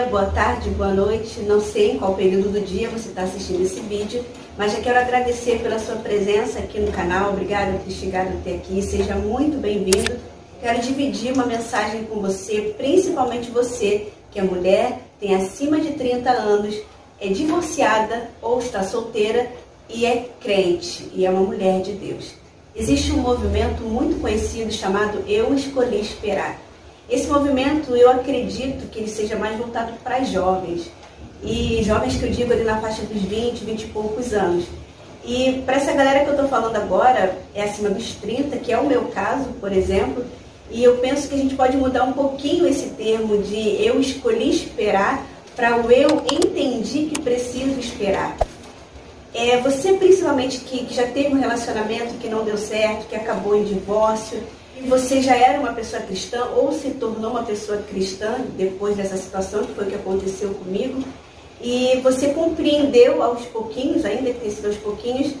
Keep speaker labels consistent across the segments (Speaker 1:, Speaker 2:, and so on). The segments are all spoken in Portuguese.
Speaker 1: dia, boa tarde, boa noite. Não sei em qual período do dia você está assistindo esse vídeo, mas já quero agradecer pela sua presença aqui no canal. Obrigada por ter chegado até aqui. Seja muito bem-vindo. Quero dividir uma mensagem com você, principalmente você que é mulher, tem acima de 30 anos, é divorciada ou está solteira e é crente e é uma mulher de Deus. Existe um movimento muito conhecido chamado Eu Escolhi Esperar. Esse movimento, eu acredito que ele seja mais voltado para jovens. E jovens que eu digo ali na faixa dos 20, 20 e poucos anos. E para essa galera que eu estou falando agora, é acima dos 30, que é o meu caso, por exemplo, e eu penso que a gente pode mudar um pouquinho esse termo de eu escolhi esperar para o eu entendi que preciso esperar. É, você principalmente que, que já teve um relacionamento que não deu certo, que acabou em divórcio, e você já era uma pessoa cristã ou se tornou uma pessoa cristã depois dessa situação, que foi o que aconteceu comigo, e você compreendeu aos pouquinhos, ainda que sido aos pouquinhos,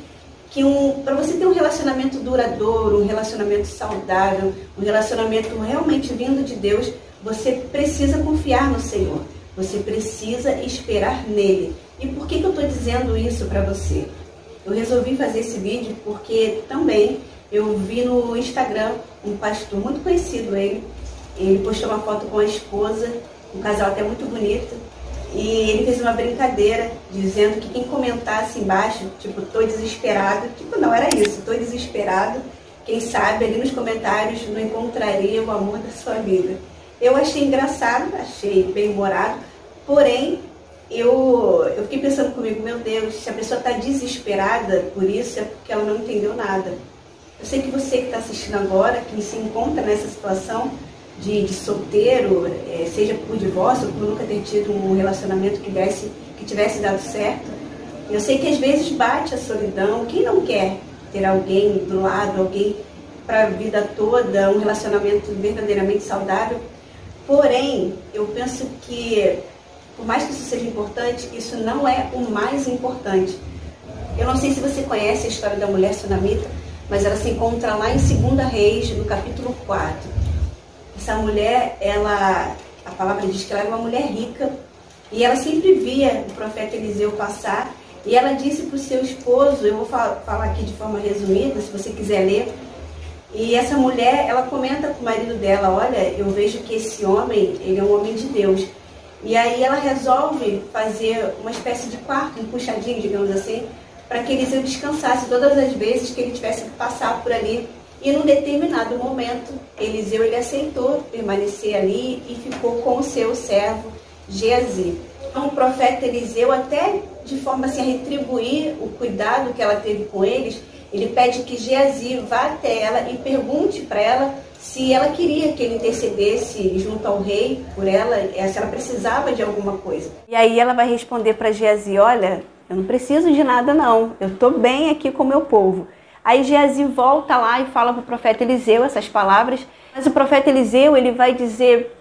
Speaker 1: que um, para você ter um relacionamento duradouro, um relacionamento saudável, um relacionamento realmente vindo de Deus, você precisa confiar no Senhor. Você precisa esperar nele. E por que, que eu estou dizendo isso para você? Eu resolvi fazer esse vídeo porque também eu vi no Instagram um pastor muito conhecido ele. Ele postou uma foto com a esposa, um casal até muito bonito. E ele fez uma brincadeira dizendo que quem comentasse embaixo, tipo, tô desesperado, tipo, não era isso, tô desesperado. Quem sabe ali nos comentários não encontraria o amor da sua vida. Eu achei engraçado, achei bem humorado, porém eu, eu fiquei pensando comigo, meu Deus, se a pessoa está desesperada por isso é porque ela não entendeu nada. Eu sei que você que está assistindo agora, que se encontra nessa situação, de, de solteiro, é, seja por divórcio ou por nunca ter tido um relacionamento que, desse, que tivesse dado certo. Eu sei que às vezes bate a solidão. Quem não quer ter alguém do lado, alguém para a vida toda, um relacionamento verdadeiramente saudável? Porém, eu penso que, por mais que isso seja importante, isso não é o mais importante. Eu não sei se você conhece a história da mulher sunamita, mas ela se encontra lá em 2 Reis, no capítulo 4. Essa mulher, ela, a palavra diz que ela era uma mulher rica e ela sempre via o profeta Eliseu passar e ela disse para o seu esposo, eu vou falar aqui de forma resumida, se você quiser ler, e essa mulher, ela comenta com o marido dela, olha, eu vejo que esse homem, ele é um homem de Deus. E aí ela resolve fazer uma espécie de quarto, um puxadinho, digamos assim, para que Eliseu descansasse todas as vezes que ele tivesse que passar por ali e num determinado momento, Eliseu ele aceitou permanecer ali e ficou com o seu servo Geazi. Então o profeta Eliseu, até de forma assim, a retribuir o cuidado que ela teve com eles, ele pede que Geazi vá até ela e pergunte para ela se ela queria que ele intercedesse junto ao rei por ela, se ela precisava de alguma coisa. E aí ela vai responder para Geazi, olha, eu não preciso de nada não, eu estou bem aqui com o meu povo. Aí Geazi volta lá e fala para o profeta Eliseu essas palavras, mas o profeta Eliseu ele vai dizer,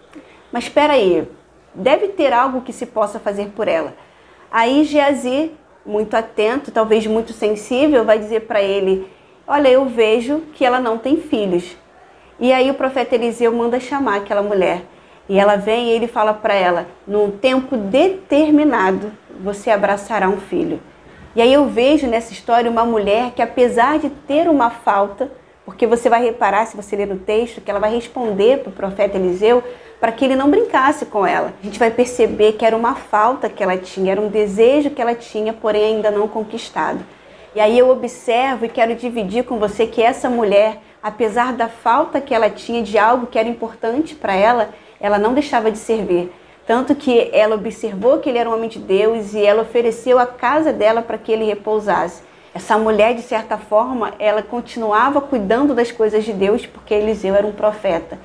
Speaker 1: mas espera aí, deve ter algo que se possa fazer por ela. Aí Geazi, muito atento, talvez muito sensível, vai dizer para ele, olha, eu vejo que ela não tem filhos. E aí o profeta Eliseu manda chamar aquela mulher. E ela vem e ele fala para ela: num tempo determinado você abraçará um filho. E aí eu vejo nessa história uma mulher que, apesar de ter uma falta, porque você vai reparar, se você ler no texto, que ela vai responder para o profeta Eliseu para que ele não brincasse com ela. A gente vai perceber que era uma falta que ela tinha, era um desejo que ela tinha, porém ainda não conquistado. E aí eu observo e quero dividir com você que essa mulher, apesar da falta que ela tinha de algo que era importante para ela, ela não deixava de servir. Tanto que ela observou que ele era um homem de Deus e ela ofereceu a casa dela para que ele repousasse. Essa mulher, de certa forma, ela continuava cuidando das coisas de Deus porque Eliseu era um profeta.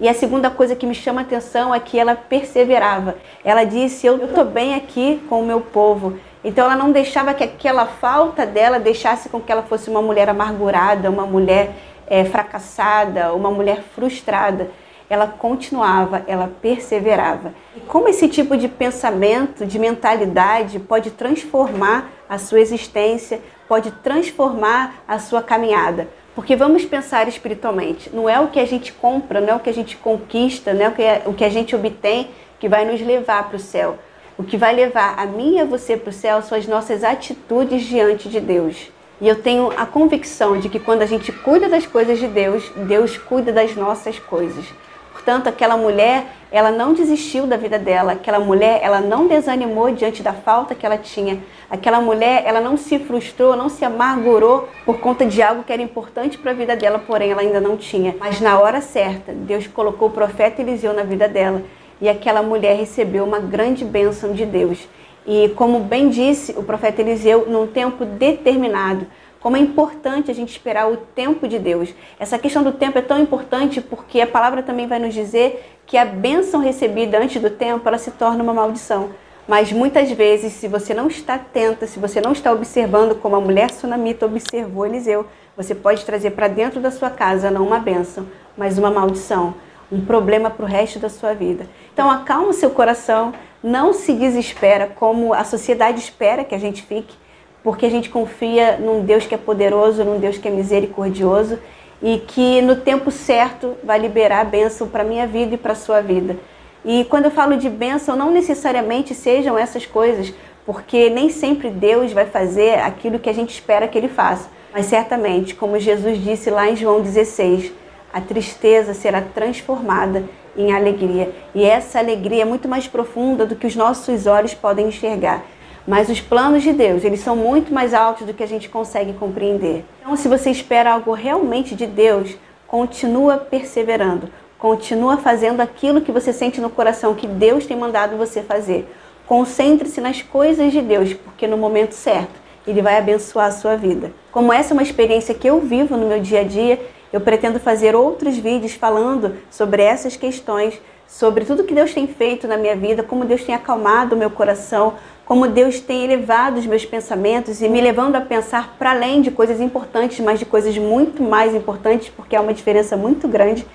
Speaker 1: E a segunda coisa que me chama a atenção é que ela perseverava. Ela disse: Eu estou bem aqui com o meu povo. Então ela não deixava que aquela falta dela deixasse com que ela fosse uma mulher amargurada, uma mulher é, fracassada, uma mulher frustrada ela continuava, ela perseverava. E como esse tipo de pensamento, de mentalidade pode transformar a sua existência, pode transformar a sua caminhada? Porque vamos pensar espiritualmente, não é o que a gente compra, não é o que a gente conquista, não é o que, é, o que a gente obtém que vai nos levar para o céu. O que vai levar a mim e a você para o céu são as nossas atitudes diante de Deus. E eu tenho a convicção de que quando a gente cuida das coisas de Deus, Deus cuida das nossas coisas. Portanto, aquela mulher, ela não desistiu da vida dela. Aquela mulher, ela não desanimou diante da falta que ela tinha. Aquela mulher, ela não se frustrou, não se amargurou por conta de algo que era importante para a vida dela, porém ela ainda não tinha. Mas na hora certa, Deus colocou o profeta Eliseu na vida dela e aquela mulher recebeu uma grande bênção de Deus. E como bem disse o profeta Eliseu, num tempo determinado, como é importante a gente esperar o tempo de Deus. Essa questão do tempo é tão importante porque a palavra também vai nos dizer que a bênção recebida antes do tempo, ela se torna uma maldição. Mas muitas vezes, se você não está atenta, se você não está observando como a mulher sunamita observou Eliseu, você pode trazer para dentro da sua casa não uma bênção, mas uma maldição, um problema para o resto da sua vida. Então acalma o seu coração, não se desespera como a sociedade espera que a gente fique, porque a gente confia num Deus que é poderoso, num Deus que é misericordioso e que no tempo certo vai liberar a bênção para minha vida e para a sua vida. E quando eu falo de bênção, não necessariamente sejam essas coisas, porque nem sempre Deus vai fazer aquilo que a gente espera que Ele faça. Mas certamente, como Jesus disse lá em João 16, a tristeza será transformada em alegria. E essa alegria é muito mais profunda do que os nossos olhos podem enxergar. Mas os planos de Deus, eles são muito mais altos do que a gente consegue compreender. Então, se você espera algo realmente de Deus, continua perseverando, continua fazendo aquilo que você sente no coração que Deus tem mandado você fazer. Concentre-se nas coisas de Deus, porque no momento certo ele vai abençoar a sua vida. Como essa é uma experiência que eu vivo no meu dia a dia, eu pretendo fazer outros vídeos falando sobre essas questões, sobre tudo que Deus tem feito na minha vida, como Deus tem acalmado o meu coração, como Deus tem elevado os meus pensamentos e me levando a pensar para além de coisas importantes, mas de coisas muito mais importantes, porque há uma diferença muito grande.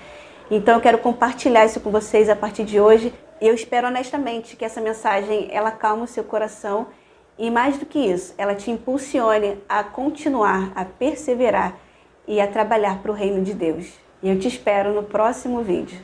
Speaker 1: Então eu quero compartilhar isso com vocês a partir de hoje. Eu espero honestamente que essa mensagem ela calme o seu coração e mais do que isso, ela te impulsione a continuar, a perseverar e a trabalhar para o reino de Deus. E eu te espero no próximo vídeo.